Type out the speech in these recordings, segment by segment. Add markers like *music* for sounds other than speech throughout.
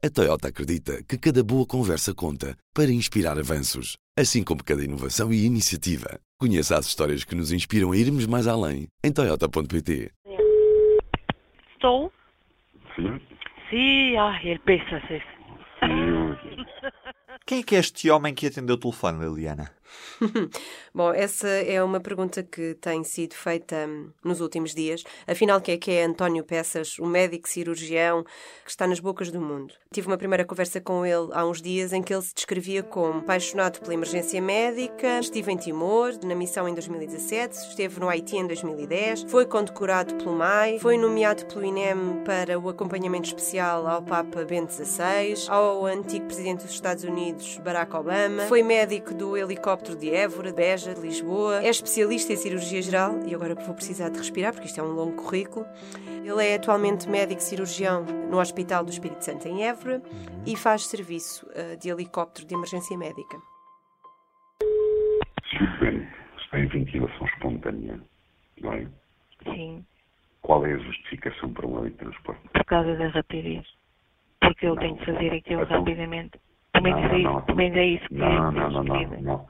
A Toyota acredita que cada boa conversa conta para inspirar avanços, assim como cada inovação e iniciativa. Conheça as histórias que nos inspiram a irmos mais além em Toyota.pt. Estou? Sim, Sí, ay, el pesas ese. sim. *laughs* Quem é que é este homem que atendeu o telefone, Liliana? *laughs* Bom, essa é uma pergunta que tem sido feita hum, nos últimos dias. Afinal, quem é que é António Peças, o médico cirurgião que está nas bocas do mundo? Tive uma primeira conversa com ele há uns dias em que ele se descrevia como apaixonado pela emergência médica, estive em Timor, na missão em 2017, esteve no Haiti em 2010, foi condecorado pelo MAI, foi nomeado pelo INEM para o acompanhamento especial ao Papa Bento XVI, ao antigo presidente dos Estados Unidos, Barack Obama, foi médico do helicóptero de Évora, de Beja, de Lisboa, é especialista em cirurgia geral e agora vou precisar de respirar porque isto é um longo currículo. Ele é atualmente médico cirurgião no Hospital do Espírito Santo em Évora e faz serviço eh, de helicóptero de emergência médica. O está em ventilação espontânea, não é? Sim, Qual é a justificação para um lei de transporte? por causa da rapidez. Porque eu Não. tenho que fazer aquilo Então- rapidamente. Pelo menos, é, isso, não. é isso que Não, é não, não, não, não.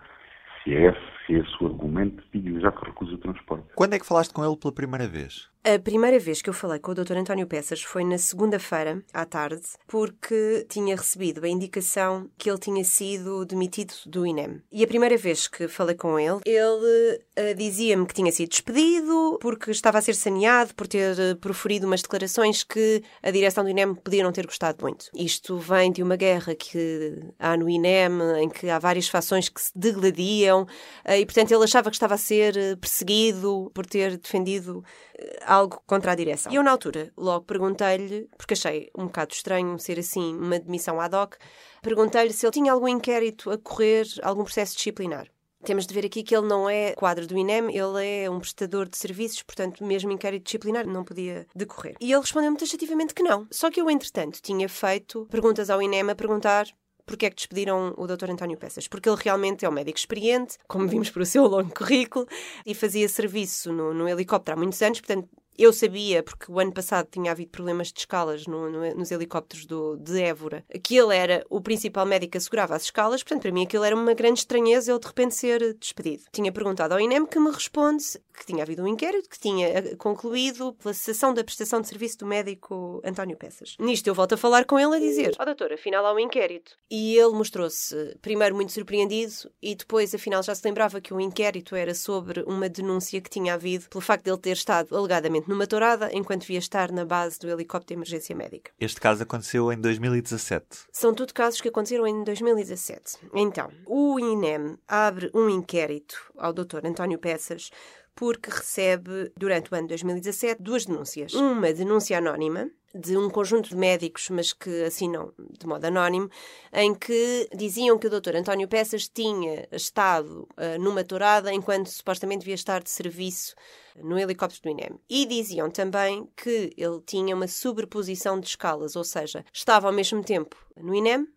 Se é, esse, se esse o argumento, diga-lhe já que recusa o transporte. Quando é que falaste com ele pela primeira vez? A primeira vez que eu falei com o Dr. António Peças foi na segunda-feira, à tarde, porque tinha recebido a indicação que ele tinha sido demitido do INEM. E a primeira vez que falei com ele, ele eh, dizia-me que tinha sido despedido porque estava a ser saneado por ter eh, proferido umas declarações que a direção do INEM podia não ter gostado muito. Isto vem de uma guerra que há no INEM, em que há várias fações que se degladiam, eh, e portanto ele achava que estava a ser perseguido por ter defendido eh, algo contra a direção. E eu, na altura, logo perguntei-lhe, porque achei um bocado estranho ser assim uma demissão ad hoc, perguntei-lhe se ele tinha algum inquérito a correr, algum processo disciplinar. Temos de ver aqui que ele não é quadro do INEM, ele é um prestador de serviços, portanto, mesmo inquérito disciplinar não podia decorrer. E ele respondeu-me taxativamente que não. Só que eu, entretanto, tinha feito perguntas ao INEM a perguntar porque é que despediram o Dr. António Peças? Porque ele realmente é um médico experiente, como vimos pelo seu longo currículo, e fazia serviço no, no helicóptero há muitos anos, portanto, eu sabia, porque o ano passado tinha havido problemas de escalas no- no- nos helicópteros do, de Évora, que ele era o principal médico que assegurava as escalas, portanto, para mim aquilo era uma grande estranheza ele de repente ser despedido. Tinha perguntado ao INEM que me responde que tinha havido um inquérito, que tinha eh, concluído pela cessação da prestação de serviço do médico António Peças. Nisto eu volto a falar com ele a dizer: Ó doutor, afinal há um inquérito. E ele mostrou-se primeiro muito surpreendido e depois, afinal, já se lembrava que o inquérito era sobre uma denúncia que tinha havido pelo facto de ele ter estado alegadamente numa tourada enquanto devia estar na base do helicóptero de emergência médica. Este caso aconteceu em 2017. São tudo casos que aconteceram em 2017. Então, o INEM abre um inquérito ao Dr. António Peças porque recebe, durante o ano de 2017, duas denúncias. Uma denúncia anónima de um conjunto de médicos, mas que assinam de modo anónimo, em que diziam que o Dr. António Peças tinha estado ah, numa tourada enquanto supostamente devia estar de serviço no helicóptero do INEM. E diziam também que ele tinha uma sobreposição de escalas, ou seja, estava ao mesmo tempo no INEM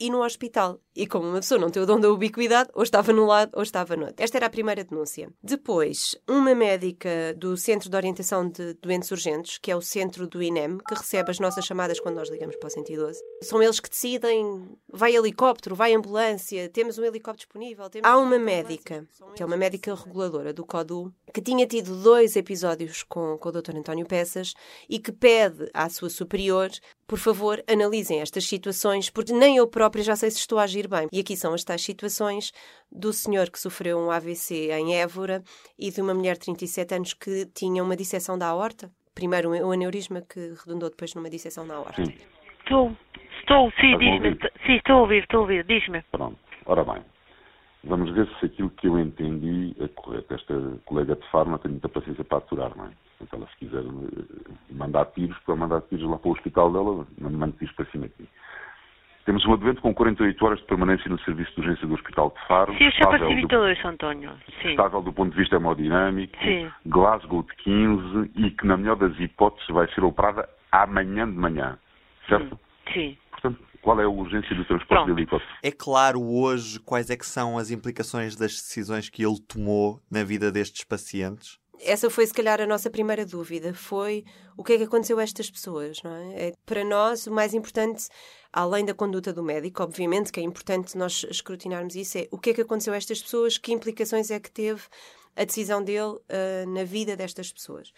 e no hospital. E como uma pessoa não tem o dom da ubiquidade, ou estava num lado ou estava no outro. Esta era a primeira denúncia. Depois, uma médica do Centro de Orientação de Doentes Urgentes, que é o centro do INEM, que recebe as nossas chamadas quando nós ligamos para o 112. São eles que decidem, vai helicóptero, vai ambulância, temos um helicóptero disponível. Há um uma médica, que é uma médica reguladora do CODU, que tinha tido dois episódios com, com o Dr. António Peças e que pede à sua superior, por favor, analisem estas situações, porque nem eu própria já sei se estou a agir bem. E aqui são as tais situações do senhor que sofreu um AVC em Évora e de uma mulher de 37 anos que tinha uma disseção da aorta. Primeiro um aneurisma que redundou depois numa disseção na aorta. Sim, Estou, estou, sim, diz-me. Sim, estou a ouvir, estou a ouvir, diz-me. pronto. Ora bem, vamos ver se aquilo que eu entendi é correto. Esta colega de farma tem muita paciência para aturar, não é? Portanto, ela se quiser eh, mandar tiros, para mandar tiros lá para o hospital dela, não mande tiros para cima aqui. Temos uma doente com 48 horas de permanência no serviço de urgência do Hospital de Faro. Sim, os estável do- capacitadores, António. Sim. estável do ponto de vista hemodinâmico, Sim. Glasgow de 15 e que, na melhor das hipóteses, vai ser operada amanhã de manhã. Certo? Sim. Portanto, qual é a urgência do transporte Pronto. de helicóptero? É claro hoje quais é que são as implicações das decisões que ele tomou na vida destes pacientes? Essa foi, se calhar, a nossa primeira dúvida. Foi o que é que aconteceu a estas pessoas, não é? é para nós, o mais importante, além da conduta do médico, obviamente, que é importante nós escrutinarmos isso, é o que é que aconteceu a estas pessoas, que implicações é que teve a decisão dele uh, na vida destas pessoas.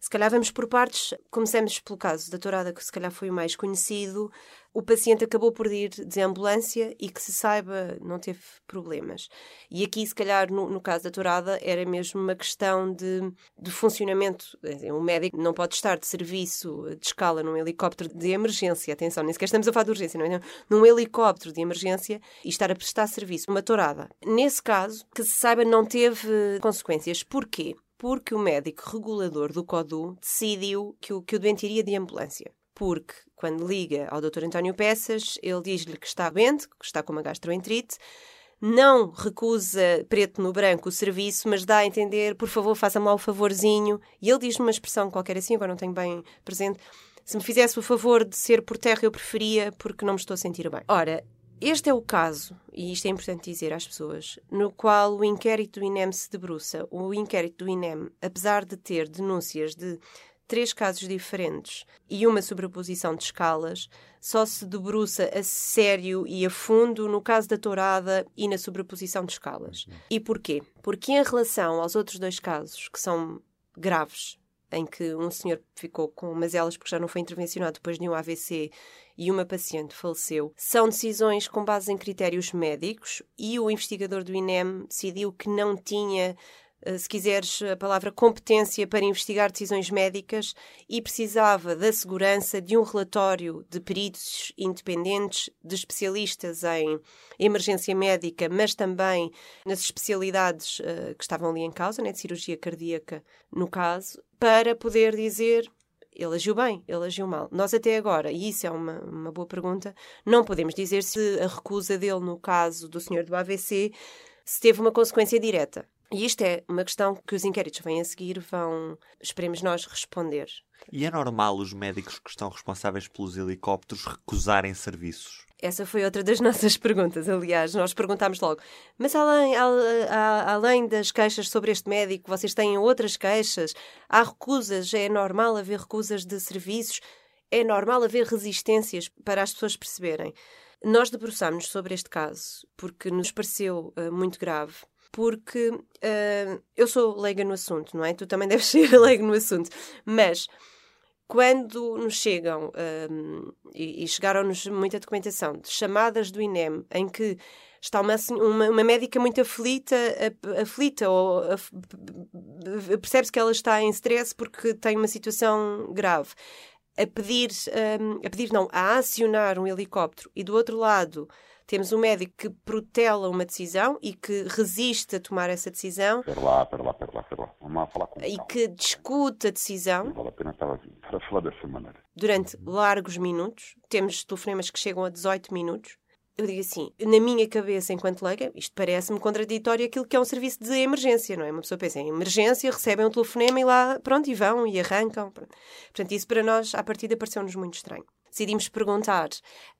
Se calhar vamos por partes. Começamos pelo caso da tourada, que se calhar foi o mais conhecido. O paciente acabou por ir de ambulância e que se saiba não teve problemas. E aqui, se calhar, no, no caso da tourada, era mesmo uma questão de, de funcionamento. Um médico não pode estar de serviço de escala num helicóptero de emergência. Atenção, nem sequer estamos a falar de urgência, não é? Num helicóptero de emergência e estar a prestar serviço. Uma tourada. Nesse caso, que se saiba, não teve consequências. Porquê? Porque o médico regulador do CODU decidiu que o, que o doente iria de ambulância. Porque, quando liga ao Dr. António Peças, ele diz-lhe que está doente, que está com uma gastroenterite, não recusa preto no branco o serviço, mas dá a entender, por favor, faça-me lá o favorzinho. E ele diz-me uma expressão qualquer assim, agora não tenho bem presente. Se me fizesse o favor de ser por terra, eu preferia, porque não me estou a sentir bem. Ora, este é o caso, e isto é importante dizer às pessoas, no qual o inquérito do INEM se debruça. O inquérito do INEM, apesar de ter denúncias de três casos diferentes e uma sobreposição de escalas, só se debruça a sério e a fundo no caso da tourada e na sobreposição de escalas. E porquê? Porque em relação aos outros dois casos, que são graves, em que um senhor ficou com mazelas porque já não foi intervencionado depois de um AVC e uma paciente faleceu, são decisões com base em critérios médicos e o investigador do INEM decidiu que não tinha eh, se quiseres a palavra competência para investigar decisões médicas e precisava da segurança de um relatório de peritos independentes, de especialistas em emergência médica, mas também nas especialidades uh, que estavam ali em causa, né, de cirurgia cardíaca, no caso, para poder dizer ele agiu bem, ele agiu mal. Nós até agora, e isso é uma, uma boa pergunta, não podemos dizer se a recusa dele no caso do senhor do AVC se teve uma consequência direta. E isto é uma questão que os inquéritos vêm a seguir vão, esperemos nós, responder. E é normal os médicos que estão responsáveis pelos helicópteros recusarem serviços? Essa foi outra das *laughs* nossas perguntas, aliás. Nós perguntámos logo, mas além, além das queixas sobre este médico, vocês têm outras queixas? Há recusas? É normal haver recusas de serviços? É normal haver resistências para as pessoas perceberem? Nós debruçámos sobre este caso porque nos pareceu uh, muito grave porque uh, eu sou leiga no assunto, não é? Tu também *laughs* deves ser leiga no assunto. Mas quando nos chegam um, e, e chegaram-nos muita documentação de chamadas do INEM em que está uma, uma, uma médica muito aflita, aflita ou percebe-se que ela está em stress porque tem uma situação grave. A pedir, um, a pedir não, a acionar um helicóptero e do outro lado temos um médico que protela uma decisão e que resiste a tomar essa decisão. Espera lá, espera lá, espera lá, espera lá. Vamos lá falar com E que discute a decisão. Não vale a pena estar a falar dessa maneira. Durante largos minutos. Temos telefonemas que chegam a 18 minutos. Eu digo assim, na minha cabeça, enquanto leiga, isto parece-me contraditório aquilo que é um serviço de emergência, não é? Uma pessoa pensa em emergência, recebem um telefonema e lá, pronto, e vão e arrancam. Portanto, isso para nós, à partida, pareceu-nos muito estranho decidimos perguntar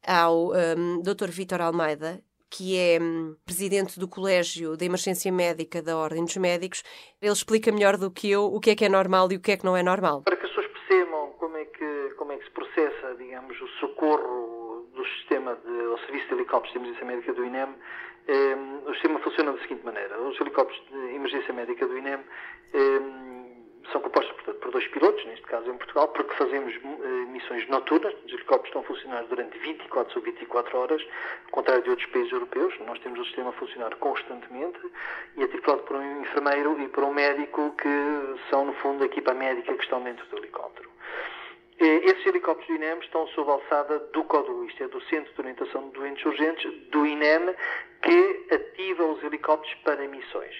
ao um, Dr. Vítor Almeida, que é um, presidente do Colégio de Emergência Médica da Ordem dos Médicos. Ele explica melhor do que eu o que é que é normal e o que é que não é normal. Para que as pessoas percebam como é que, como é que se processa, digamos, o socorro do sistema de, o serviço de helicópteros de emergência médica do INEM, um, o sistema funciona da seguinte maneira. Os helicópteros de emergência médica do INEM hum, são portanto, por dois pilotos, neste caso em Portugal, porque fazemos uh, missões noturnas. Os helicópteros estão a funcionar durante 24 sobre 24 horas, ao contrário de outros países europeus. Nós temos o sistema a funcionar constantemente e é tripulado por um enfermeiro e por um médico que são, no fundo, a equipa médica que está dentro do helicóptero. Esses helicópteros do INEM estão sob a alçada do CODU, isto é, do Centro de Orientação de Doentes Urgentes, do INEM, que ativa os helicópteros para missões.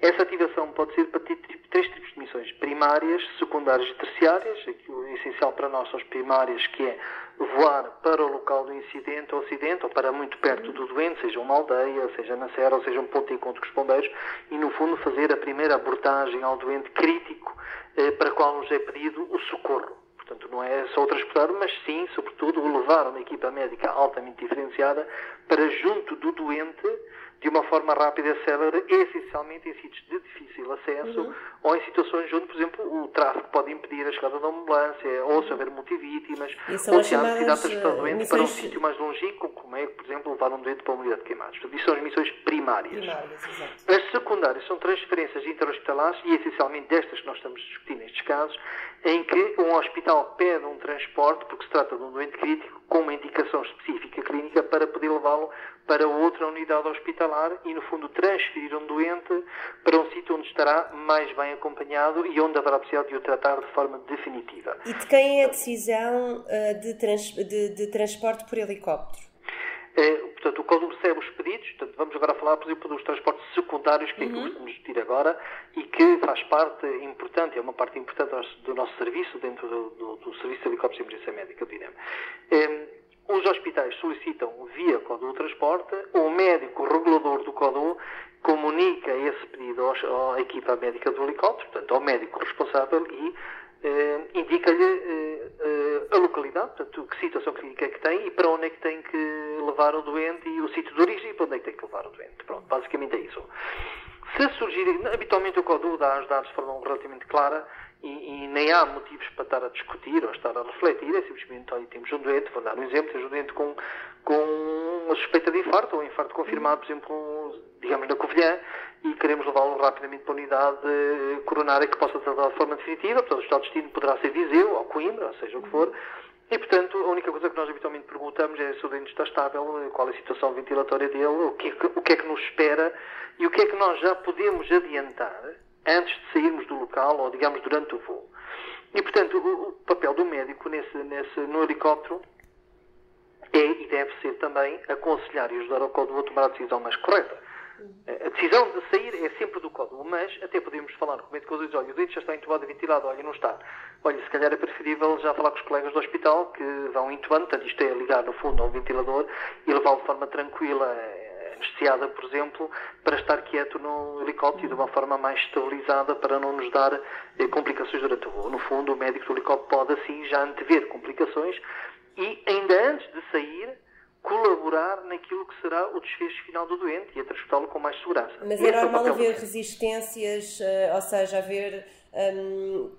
Essa ativação pode ser para três tipos de missões: primárias, secundárias e terciárias. Aquilo é essencial para nós são as primárias, que é voar para o local do incidente ou acidente, ou para muito perto do doente, seja uma aldeia, seja na serra, ou seja um ponto de encontro com os bombeiros, e no fundo fazer a primeira abordagem ao doente crítico eh, para qual nos é pedido o socorro. Portanto, não é só o transportar, mas sim, sobretudo, o levar uma equipa médica altamente diferenciada para junto do doente de uma forma rápida e célere, essencialmente em sítios de difícil acesso Uhum. ou em situações onde, por exemplo, o tráfego pode impedir a chegada da ambulância, ou se houver multivítimas, ou se há necessidade de transportar eh, doente para um missões- sítio mais longínquo, como é, por exemplo, levar um doente para uma unidade de queimados. Portanto, isso são as missões primárias. Primárias. As secundárias são transferências interhospitalares e essencialmente destas que nós estamos a discutir nestes casos, em que um hospital pede um transporte, porque se trata de um doente crítico, com uma indicação específica clínica para poder levá-lo para outra unidade hospitalar e, no fundo, transferir um doente para um sítio onde estará mais bem acompanhado e onde haverá possibilidade de o tratar de forma definitiva. E de quem é a decisão eh, de, trans- de- de transporte por helicóptero? É, portanto, o CODU recebe os pedidos, portanto, vamos agora falar, por exemplo, dos transportes secundários, que é que vamos discutir agora, e que faz parte importante, é uma parte importante do nosso- serviço, dentro do, do- do Serviço de Helicópteros de Emergência Médica do INEM. É, os hospitais solicitam via CODU o transporte, o médico regulador do CODU comunica esse pedido aos- à equipa médica do helicóptero, portanto, ao médico responsável e indica-lhe eh, eh, a localidade, portanto, que situação clínica é que tem e para onde é que tem que levar o doente e o sítio de origem e para onde é que tem que levar o doente. Pronto, basicamente é isso. Se surgir, habitualmente o CODU dá os dados de forma relativamente clara e, e nem há motivos para estar a discutir ou estar a refletir, é simplesmente, olha, temos um doente, vou dar um exemplo, temos um doente com, com uma suspeita de infarto ou um infarto confirmado, por exemplo, digamos, na Covilhã, e queremos levá-lo rapidamente para a unidade eh, coronária que possa tratar de forma definitiva, portanto, o estado de destino poderá ser Viseu ou Coimbra, ou seja o que for, e, portanto, a única coisa que nós habitualmente perguntamos é se o doente está estável, eh, qual é a situação ventilatória dele, o é que, o que é que nos espera e o que é que nós já podemos adiantar antes de sairmos do local ou, digamos, durante o voo. E, portanto, o, o papel do médico nesse, nesse, no helicóptero é e deve ser também aconselhar e ajudar o CODU a tomar a decisão mais correta. A decisão de sair é sempre do CODU, mas até podemos falar com o médico e dizer, olha, o doente já está entubado e ventilado, olha, não está. Olha, se calhar é preferível já falar com os colegas do hospital que vão intubando, portanto isto é ligar no fundo ao ventilador e levá-lo de forma tranquila, anestesiada, por exemplo, para estar quieto no helicóptero de uma forma mais estabilizada para não nos dar eh, complicações durante o voo. No fundo, o médico do helicóptero pode assim já antever complicações e ainda antes de sair colaborar naquilo que será o desfecho final do doente e a transportá-lo com mais segurança. Mas é o normal haver resistências, eh, ou seja, haver,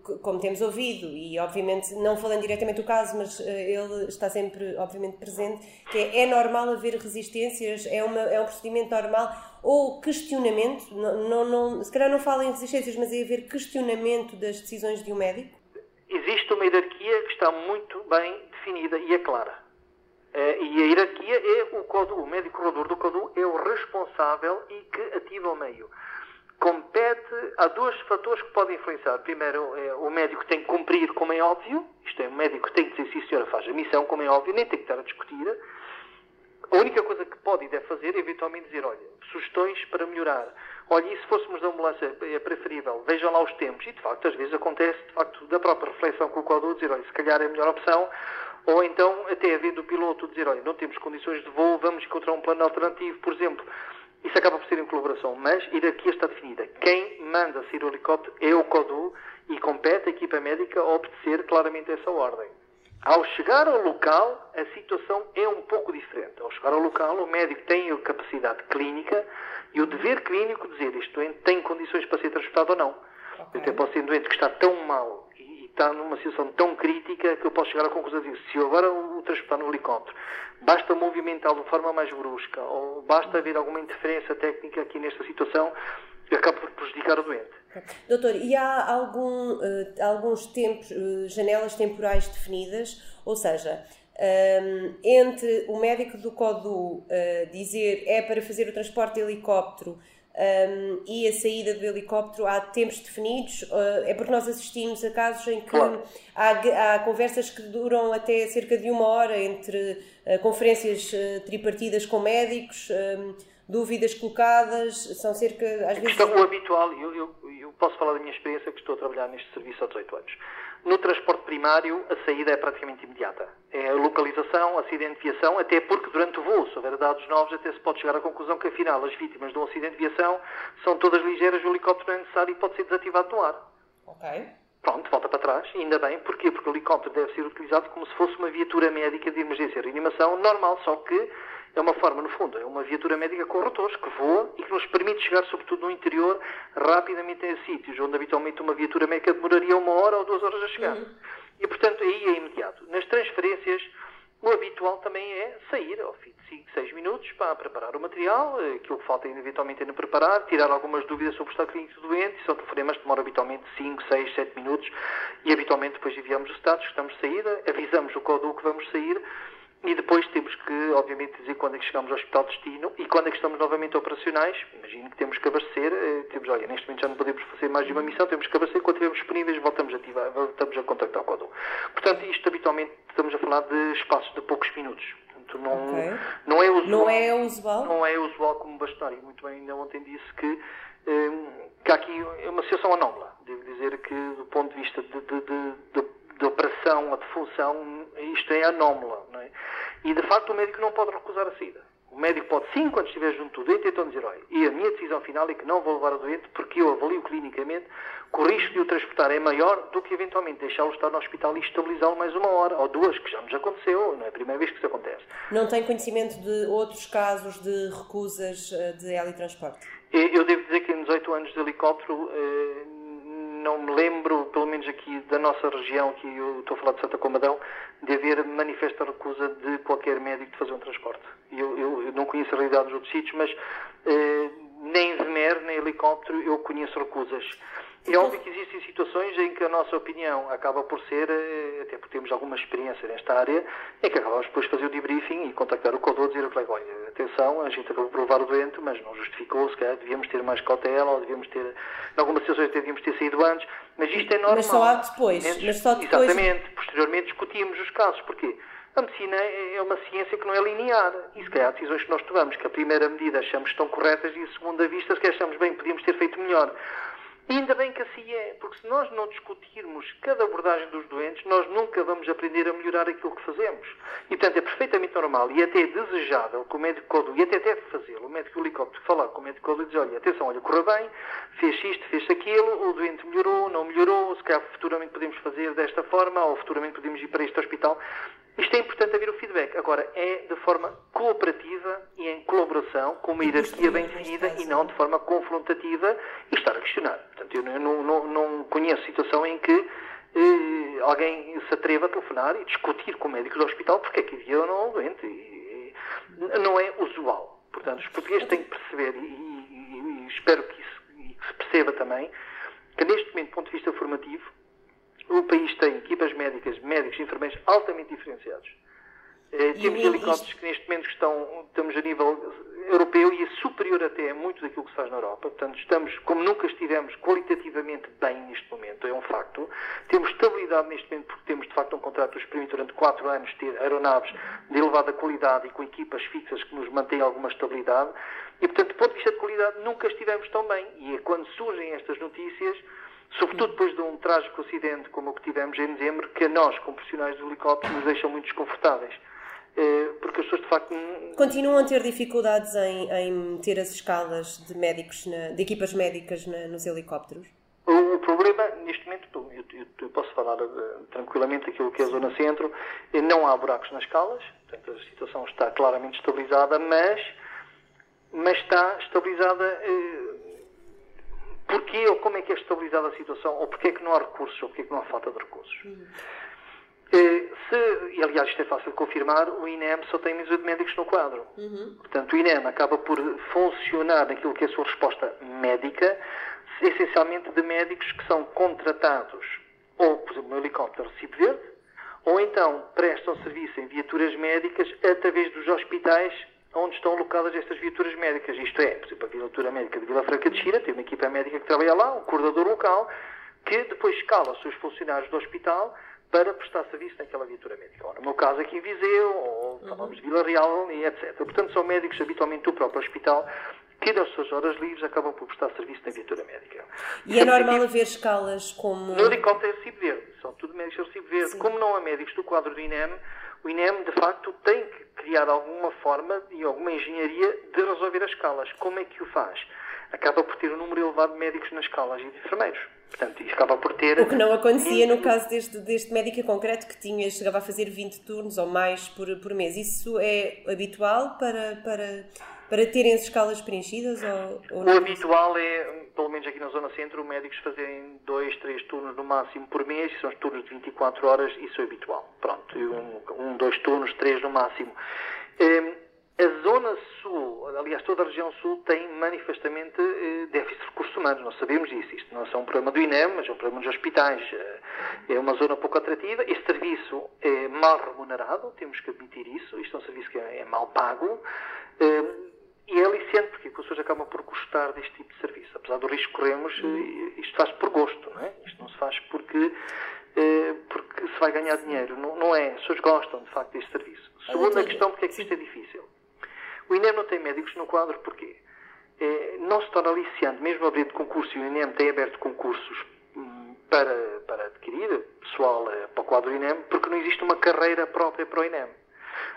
c- como temos ouvido, e obviamente não falando diretamente do caso, mas eh, ele está sempre, obviamente, presente, que é, é normal haver resistências, é, uma, é um procedimento normal, ou questionamento, não, não, não, se calhar não falo em resistências, mas é haver questionamento das decisões de um médico? Existe uma hierarquia que está muito bem definida e é clara. Eh, e a hierarquia é o CODU, o médico regulador do CODU é o responsável e que ativa o meio. Compete, há dois fatores que podem influenciar. Primeiro, é, o médico tem que cumprir, como é óbvio, isto é, o médico tem que dizer, sim senhora, faz a missão, como é óbvio, nem tem que estar a discutir. A única coisa que pode e deve fazer é eventualmente dizer, olha, sugestões para melhorar. Olha, e se fôssemos da ambulância é preferível, vejam lá os tempos. E de facto, às vezes acontece, de facto, da própria reflexão com o quadro, dizer, olha, se calhar é a melhor opção. Ou então, até havendo o piloto dizer, olha, não temos condições de voo, vamos encontrar um plano alternativo, por exemplo. Isso acaba por ser em colaboração, mas a hierarquia está definida. Quem manda sair o helicóptero é o CODU e compete a equipa médica a obedecer claramente essa ordem. Ao chegar ao local, a situação é um pouco diferente. Ao chegar ao local, o médico tem a capacidade clínica e o dever clínico de dizer este doente tem condições para ser transportado ou não. Eu até posso ser um doente que está tão mal está numa situação tão crítica que eu posso chegar à conclusão de dizer, se eu agora o transportar no helicóptero, basta movimentá-lo de forma mais brusca ou basta haver alguma interferência técnica aqui nesta situação, eu acabo por prejudicar o doente. Doutor, e há algum, eh, alguns tempos, eh, janelas temporais definidas, ou seja, ehm, entre o médico do CODU eh, dizer é para fazer o transporte de helicóptero ehm, e a saída do helicóptero há tempos definidos? Eh, é porque nós assistimos a casos em que Claro. há, há conversas que duram até cerca de uma hora entre eh, conferências eh, tripartidas com médicos, ehm, dúvidas colocadas, são cerca, às vezes... Questão, o habitual, eu, eu, eu posso falar da minha experiência que estou a trabalhar neste serviço há 18 anos. No transporte primário, a saída é praticamente imediata. É a localização, a acidente de viação, até porque durante o voo, se houver dados novos, até se pode chegar à conclusão que afinal as vítimas de um acidente de viação são todas ligeiras, o helicóptero não é necessário e pode ser desativado no ar. Ok. Pronto. Volta para trás, ainda bem. Porquê? Porque o helicóptero deve ser utilizado como se fosse uma viatura médica de emergência e reanimação normal, só que é uma forma, no fundo, é uma viatura médica com rotores que voa e que nos permite chegar, sobretudo no interior, rapidamente a sítios onde habitualmente uma viatura médica demoraria uma hora ou duas horas a chegar. E, portanto, aí é imediato. Nas transferências, o habitual também é sair ao fim de 5, 6 minutos para preparar o material, eh, aquilo que falta eventualmente ainda preparar, tirar algumas dúvidas sobre o estado clínico do doente, são telefonemas que demoram habitualmente 5, 6, 7 minutos e habitualmente depois enviamos os status que estamos de saída, avisamos o código que vamos sair e depois temos que, obviamente, dizer quando é que chegamos ao hospital de destino e quando é que estamos novamente operacionais. Imagino que temos que abastecer, eh, temos, olha, neste momento já não podemos fazer mais de uma missão, temos que abastecer, quando estivermos disponíveis voltamos a ativar, voltamos a contactar o código. Portanto, isto habitualmente estamos a falar de espaços de poucos minutos. Portanto, não, Ok. não é usual. Não é usual? Não é usual como bastonário. Muito bem, ainda ontem disse que, eh, que há aqui uma situação anómala. Devo dizer que, do ponto de vista de, de, de, de- de operação ou de função, isto é anómala. E, de facto, o médico não pode recusar a saída. O médico pode, sim, quando estiver junto do doente, então dizer, olha, e a minha decisão final é que não vou levar o doente porque eu avalio clinicamente que o risco de o transportar é maior do que eventualmente deixá-lo estar no hospital e estabilizá-lo mais uma hora ou duas, que já nos aconteceu, não é a primeira vez que isso acontece. Não tem conhecimento de outros casos de recusas eh, de helitransporte? Eh, Eu devo dizer que em 18 anos de helicóptero eh, não me lembro, pelo menos aqui da nossa região, que eu estou a falar de Santa Comadão, de haver manifesta recusa de qualquer médico de fazer um transporte. Eu, eu- eu não conheço a realidade dos outros sítios, mas eh, nem Vemer, nem helicóptero, eu conheço recusas. É óbvio que existem situações em que a nossa opinião acaba por ser, eh, até porque temos alguma experiência nesta área, em que acabamos depois de fazer o debriefing e contactar o codor e dizer olha, atenção, a gente acabou por levar o doente, mas não justificou, se calhar devíamos ter mais cautela, ou devíamos ter, em algumas situações até devíamos ter saído antes, mas isto é normal. Mas só há depois, mas só depois- Exatamente, posteriormente discutimos os casos, porquê? A medicina é uma ciência que não é linear. E se calhar há decisões que nós tomamos, que a primeira medida achamos que estão corretas e a segunda vista, se calhar achamos bem, podíamos ter feito melhor. E ainda bem que assim é, porque se nós não discutirmos cada abordagem dos doentes, nós nunca vamos aprender a melhorar aquilo que fazemos. E, portanto, é perfeitamente normal e até desejável que o médico e até deve fazê-lo, o médico helicóptero falar com o médico e dizer, olha, atenção, olha, correu bem, fez isto, fez aquilo, o doente melhorou, não melhorou, se calhar futuramente podemos fazer desta forma, ou futuramente podemos ir para este hospital. Isto é importante haver o feedback. Agora, é de forma cooperativa e em colaboração, com uma hierarquia bem definida e não de forma confrontativa e estar a questionar. Portanto, eu não, não- não- conheço situação em que eh, alguém se atreva a telefonar e discutir com o médico do hospital porque é que havia ou não doente. E- e não é usual. Portanto, os portugueses têm que perceber, e, e- espero que isso que se perceba também, que neste momento, do ponto de vista formativo, o país tem equipas médicas, médicos e enfermeiros altamente diferenciados. Eh, temos e helicópteros que neste momento estão, estamos a nível europeu e é superior até a muito daquilo que se faz na Europa. Portanto, estamos, como nunca estivemos, qualitativamente bem neste momento, é um facto. Temos estabilidade neste momento porque temos, de facto, um contrato que nos permite durante quatro anos ter aeronaves de elevada qualidade e com equipas fixas que nos mantêm alguma estabilidade. E, portanto, do ponto de vista de qualidade, nunca estivemos tão bem. E é quando surgem estas notícias, sobretudo depois de um trágico acidente como o que tivemos em dezembro, que a nós, como profissionais do helicóptero, nos deixam muito desconfortáveis. Eh, Porque as pessoas, de facto, Continuam a ter dificuldades em, em meter as escalas de médicos, na- de equipas médicas na- nos helicópteros? O, problema, neste momento, eu, eu- posso falar eh, tranquilamente daquilo que é a Zona Centro, eh, não há buracos nas escalas, portanto a situação está claramente estabilizada, mas, mas está estabilizada. Eh, porquê? Ou como é que é estabilizada a situação, ou porquê é que não há recursos, ou porquê é que não há falta de recursos? Eh, se, e aliás isto é fácil de confirmar, o INEM só tem mesmo de médicos no quadro. Portanto, o INEM acaba por funcionar naquilo que é a sua resposta médica, essencialmente de médicos que são contratados, ou, por exemplo, no helicóptero Recife Verde, ou então prestam serviço em viaturas médicas através dos hospitais onde estão alocadas estas viaturas médicas. Isto é, por exemplo, a viatura médica de Vila Franca de Xira tem uma equipa médica que trabalha lá, um coordenador local, que depois escala os seus funcionários do hospital para prestar serviço naquela viatura médica. Ora, no meu caso aqui em Viseu, ou falamos de Vila Real, e etc. Portanto, são médicos habitualmente do próprio hospital que nas suas horas livres acabam por prestar serviço na viatura médica. E é normal haver escalas como. No helicóptero é Recife Verde, são tudo médicos de Recife Verde. Como não há médicos do quadro do INEM, o INEM, de facto, tem que criar alguma forma e alguma engenharia de resolver as escalas. Como é que o faz? Acaba por ter um número elevado de médicos nas escalas e de enfermeiros. Portanto, isto acaba por ter. O que não acontecia no caso deste, deste médico em concreto, que tinha, chegava a fazer 20 turnos ou mais por, por mês. Isso é habitual para, para, para terem as escalas preenchidas? Ou, ou O habitual é, pelo menos aqui na Zona Centro, médicos fazerem dois, três turnos no máximo por mês, são os turnos de 24 horas, isso é habitual. Pronto, um, um dois turnos, três no máximo. Hum, a Zona Sul, aliás, toda a região Sul tem manifestamente eh, déficit de recursos humanos, nós sabemos isso. Isto não é só um problema do INEM, mas é um problema dos hospitais. Eh, É uma zona pouco atrativa. Este serviço é mal remunerado, temos que admitir isso. Isto é um serviço que é é mal pago. Hum, e é aliciante, porque as pessoas acabam por gostar deste tipo de serviço. Apesar do risco que corremos, eh, isto faz por gosto, não é? Isto não se faz porque, eh, porque se vai ganhar dinheiro. Não, não é. As pessoas gostam, de facto, deste serviço. Segunda questão, porque é que isto é difícil? O INEM não tem médicos no quadro, porquê? Eh, não se torna aliciante, mesmo abrindo concurso, e o INEM tem aberto concursos hum, para, para adquirir pessoal eh, para o quadro INEM, porque não existe uma carreira própria para o INEM.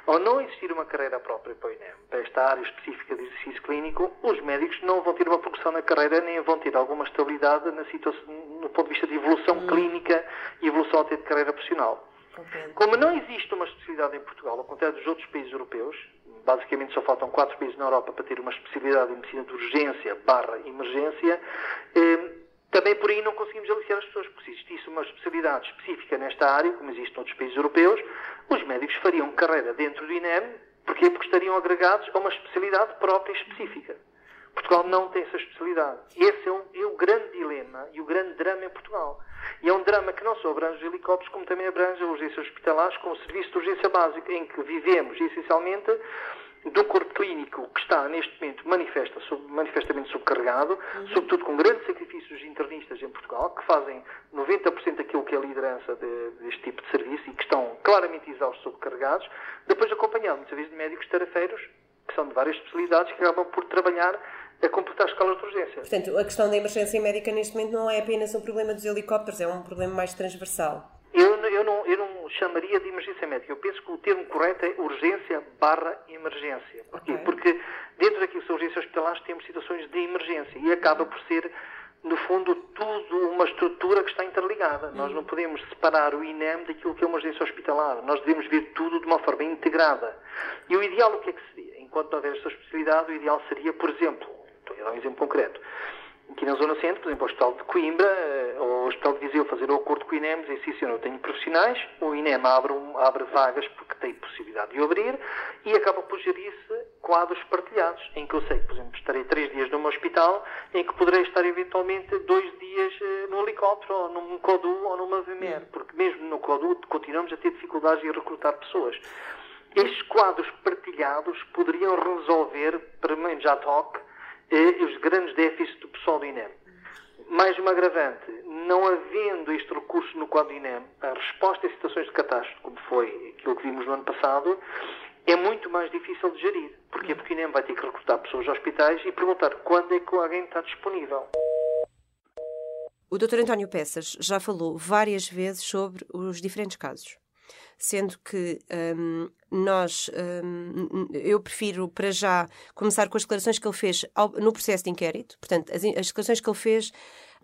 Ao não existir uma carreira própria para o INEM, para esta área específica de exercício clínico, os médicos não vão ter uma progressão na carreira, nem vão ter alguma estabilidade na situação, no ponto de vista de evolução clínica e evolução até de carreira profissional. Compreendo. Como não existe uma especialidade em Portugal, ao contrário dos outros países europeus, basicamente só faltam quatro países na Europa para ter uma especialidade em medicina de urgência barra emergência, eh, também por aí não conseguimos aliciar as pessoas, porque se existisse uma especialidade específica nesta área, como existe noutros países europeus, os médicos fariam carreira dentro do INEM? Porque estariam agregados a uma especialidade própria e específica. Portugal não tem essa especialidade. Esse é, um, é o grande dilema e o grande drama em Portugal. E é um drama que não só abrange os helicópteros, como também abrange a urgência hospitalares com o serviço de urgência básica, em que vivemos essencialmente um corpo clínico que está neste momento manifesta, sub, manifestamente subcarregado, sobretudo com grandes sacrifícios internistas em Portugal, que fazem 90% daquilo que é a liderança de- deste tipo de serviço e que estão claramente exaustos, subcarregados, depois acompanhado muitas vezes de médicos tarefeiros, que são de várias especialidades, que acabam por trabalhar a completar escalas de urgência. Portanto, a questão da emergência médica neste momento não é apenas um problema dos helicópteros, é um problema mais transversal. Eu, eu, não, eu não chamaria de emergência médica. Eu penso que o termo correto é urgência barra emergência. Porquê? Ok. Porque dentro daquilo que são urgências hospitalares temos situações de emergência e acaba por ser, no fundo, tudo uma estrutura que está interligada. Nós não podemos separar o INEM daquilo que é uma urgência hospitalar. Nós devemos ver tudo de uma forma integrada. E o ideal o que é que seria? Enquanto não houver esta especialidade, o ideal seria, por exemplo, estou a dar um exemplo concreto, aqui na Zona Centro, por exemplo, o Hospital de Coimbra eh, ou o Hospital de Viseu fazer o acordo com o INEM, dizer sim, senhor, eu tenho profissionais, o INEM abre, abre vagas porque tem possibilidade de abrir e acaba por gerir-se quadros partilhados, em que eu sei que, por exemplo, estarei três dias num hospital, em que poderei estar eventualmente dois dias eh, no helicóptero, ou num CODU ou numa VMR, porque mesmo no CODU continuamos a ter dificuldades em recrutar pessoas. Estes quadros partilhados poderiam resolver, pelo menos à toque, eh, os grandes déficits do pessoal do INEM. Mais uma agravante, não havendo este recurso no quadro do INEM, a resposta em situações de catástrofe, como foi aquilo que vimos no ano passado, é muito mais difícil de gerir. Porquê? Porque o INEM vai ter que recrutar pessoas aos hospitais e perguntar quando é que alguém está disponível. O Dr. António Peças já falou várias vezes sobre os diferentes casos. Sendo que hum, nós, hum, eu prefiro para já começar com as declarações que ele fez ao- no processo de inquérito, portanto, as, as declarações que ele fez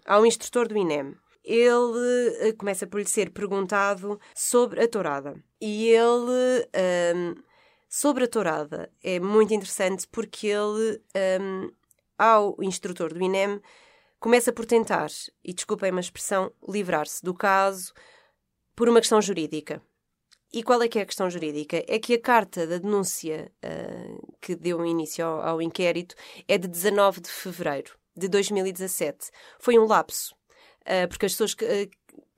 ao instrutor do INEM. Ele eh, começa por lhe ser perguntado sobre a tourada. E ele, hum, sobre a tourada, é muito interessante porque ele, hum, ao instrutor do INEM, começa por tentar, e desculpem-me a expressão, livrar-se do caso por uma questão jurídica. E qual é que é a questão jurídica? É que a carta da denúncia ah, que deu início ao, ao inquérito é de 19 de fevereiro de 2017. Foi um lapso, ah, porque as pessoas, que, ah,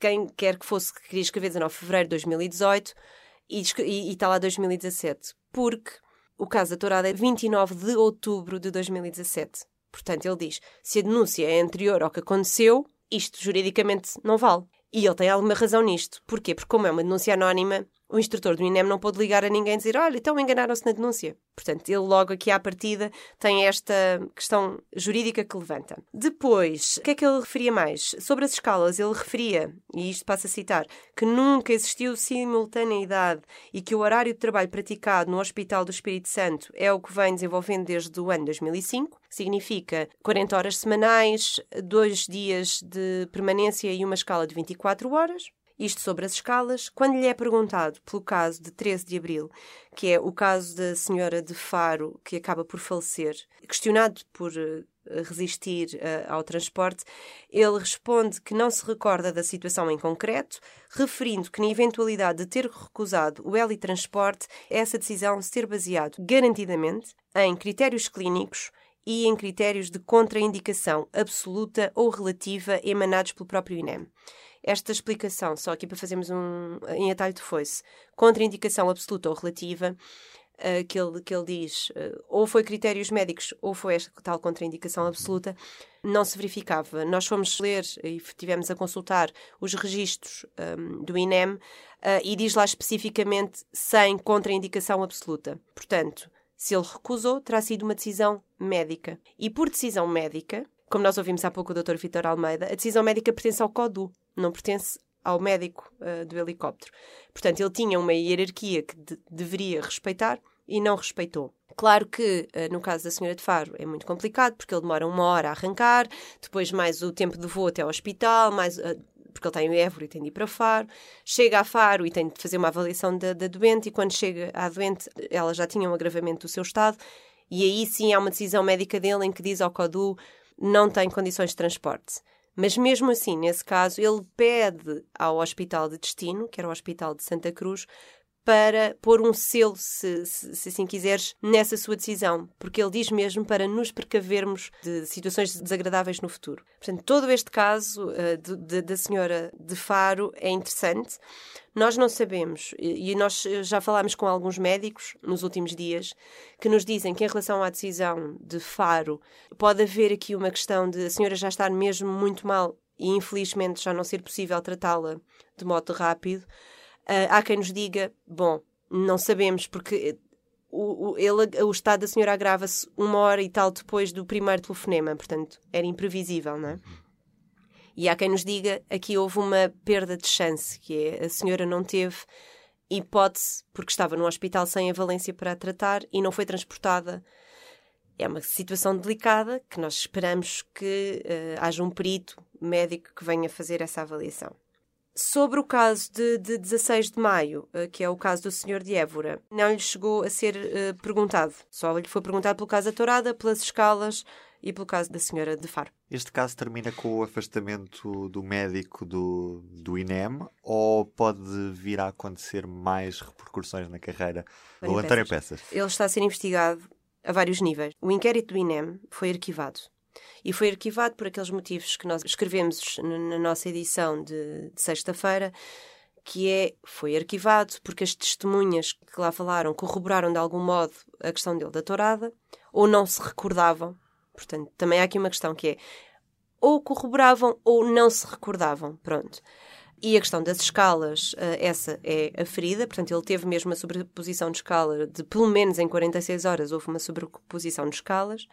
quem quer que fosse, que queria escrever 19 de fevereiro de 2018 e, escre- e, está lá 2017, porque o caso da Tourada é 29 de outubro de 2017. Portanto, ele diz: se a denúncia é anterior ao que aconteceu, isto juridicamente não vale. E ele tem alguma razão nisto. Porquê? Porque, como é uma denúncia anónima, o instrutor do INEM não pôde ligar a ninguém e dizer: olha, então enganaram-se na denúncia. Portanto, ele logo aqui à partida tem esta questão jurídica que levanta. Depois, o que é que ele referia mais? Sobre as escalas, ele referia, e isto passa a citar, que nunca existiu simultaneidade e que o horário de trabalho praticado no Hospital do Espírito Santo é o que vem desenvolvendo desde o ano 2005. Significa 40 horas semanais, dois dias de permanência e uma escala de 24 horas. Isto sobre as escalas. Quando lhe é perguntado pelo caso de 13 de abril, que é o caso da senhora de Faro, que acaba por falecer, questionado por uh, resistir uh, ao transporte, ele responde que não se recorda da situação em concreto, referindo que, na eventualidade de ter recusado o helitransporte, essa decisão se ter baseado garantidamente em critérios clínicos e em critérios de contraindicação absoluta ou relativa emanados pelo próprio INEM esta explicação, só aqui para fazermos um em atalho de foice, contraindicação absoluta ou relativa, uh, que, ele, que ele diz, uh, ou foi critérios médicos ou foi esta tal contraindicação absoluta, não se verificava. Nós fomos ler e tivemos a consultar os registros um, do INEM uh, e diz lá especificamente sem contraindicação absoluta. Portanto, se ele recusou, terá sido uma decisão médica. E por decisão médica, como nós ouvimos há pouco o Dr. Vitor Almeida, a decisão médica pertence ao CODU, não pertence ao médico uh, do helicóptero. Portanto, ele tinha uma hierarquia que de deveria respeitar e não respeitou. Claro que, uh, no caso da senhora de Faro, é muito complicado, porque ele demora uma hora a arrancar, depois mais o tempo de voo até ao hospital, mais... Uh, porque ele tem o Évora e tem de ir para Faro, chega a Faro e tem de fazer uma avaliação da, da doente, e quando chega à doente, ela já tinha um agravamento do seu estado, e aí sim há uma decisão médica dele em que diz ao CODU não tem condições de transporte. Mas mesmo assim, nesse caso, ele pede ao hospital de destino, que era o Hospital de Santa Cruz, para pôr um selo, se, se, se, assim quiseres, nessa sua decisão, porque ele diz mesmo para nos precavermos de situações desagradáveis no futuro. Portanto, todo este caso uh, de, de, da senhora de Faro é interessante. Nós não sabemos, e nós já falámos com alguns médicos nos últimos dias, que nos dizem que em relação à decisão de Faro, pode haver aqui uma questão de a senhora já estar mesmo muito mal e infelizmente já não ser possível tratá-la de modo rápido. Uh, há quem nos diga, bom, não sabemos, porque o, o, ele, o estado da senhora agrava-se uma hora e tal depois do primeiro telefonema, portanto, era imprevisível, não é? E há quem nos diga, aqui houve uma perda de chance, que é a senhora não teve hipótese, porque estava no hospital sem a valência para a tratar e não foi transportada. É uma situação delicada que nós esperamos que uh, haja um perito médico que venha fazer essa avaliação. Sobre o caso de, de 16 de maio, eh, que é o caso do senhor de Évora, não lhe chegou a ser uh, perguntado. Só lhe foi perguntado pelo caso da Tourada, pelas escalas e pelo caso da senhora de Faro. Este caso termina com o afastamento do médico do, do INEM ou pode vir a acontecer mais repercussões na carreira do António Peças? Ele está a ser investigado a vários níveis. O inquérito do INEM foi arquivado e foi arquivado por aqueles motivos que nós escrevemos na nossa edição de, de sexta-feira, que é, foi arquivado porque as testemunhas que lá falaram corroboraram de algum modo a questão dele da tourada, ou não se recordavam. Portanto, também há aqui uma questão que é ou corroboravam ou não se recordavam. Pronto. E a questão das escalas, eh, essa é a ferida, portanto, ele teve mesmo uma sobreposição de escala de pelo menos em 46 horas houve uma sobreposição de escalas.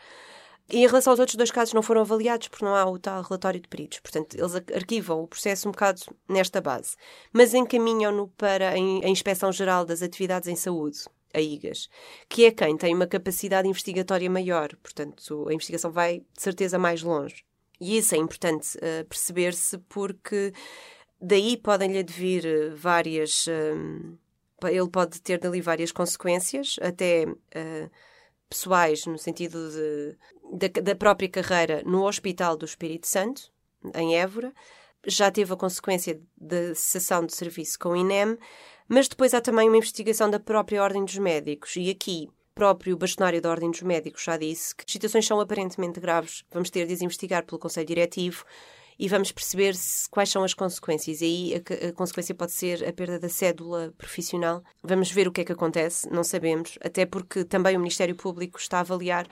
E em relação aos outros dois casos, não foram avaliados porque não há o tal relatório de peritos. Portanto, eles arquivam o processo um bocado nesta base. Mas encaminham-no para a Inspeção Geral das Atividades em Saúde, a IGAS, que é quem tem uma capacidade investigatória maior. Portanto, a investigação vai, de certeza, mais longe. E isso é importante uh, perceber-se porque daí podem-lhe advir uh, várias. Uh, ele pode ter dali várias consequências, até pessoais, no sentido de da, da própria carreira no Hospital do Espírito Santo, em Évora. Já teve a consequência da cessação de serviço com o INEM, mas depois há também uma investigação da própria Ordem dos Médicos. E aqui, próprio bastonário da Ordem dos Médicos já disse que as situações são aparentemente graves. Vamos ter de as investigar pelo Conselho Diretivo e vamos perceber se, quais são as consequências. E aí a, a, consequência pode ser a perda da cédula profissional. Vamos ver o que é que acontece, não sabemos, até porque também o Ministério Público está a avaliar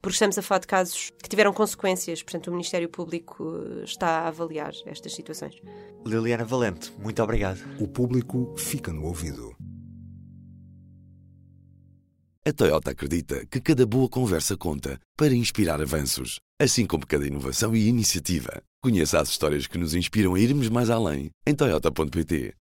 porque estamos a falar de casos que tiveram consequências, portanto, o Ministério Público eh, está a avaliar estas situações. Liliana Valente, muito obrigado. O público fica no ouvido. A Toyota acredita que cada boa conversa conta para inspirar avanços, assim como cada inovação e iniciativa. Conheça as histórias que nos inspiram a irmos mais além em Toyota.pt.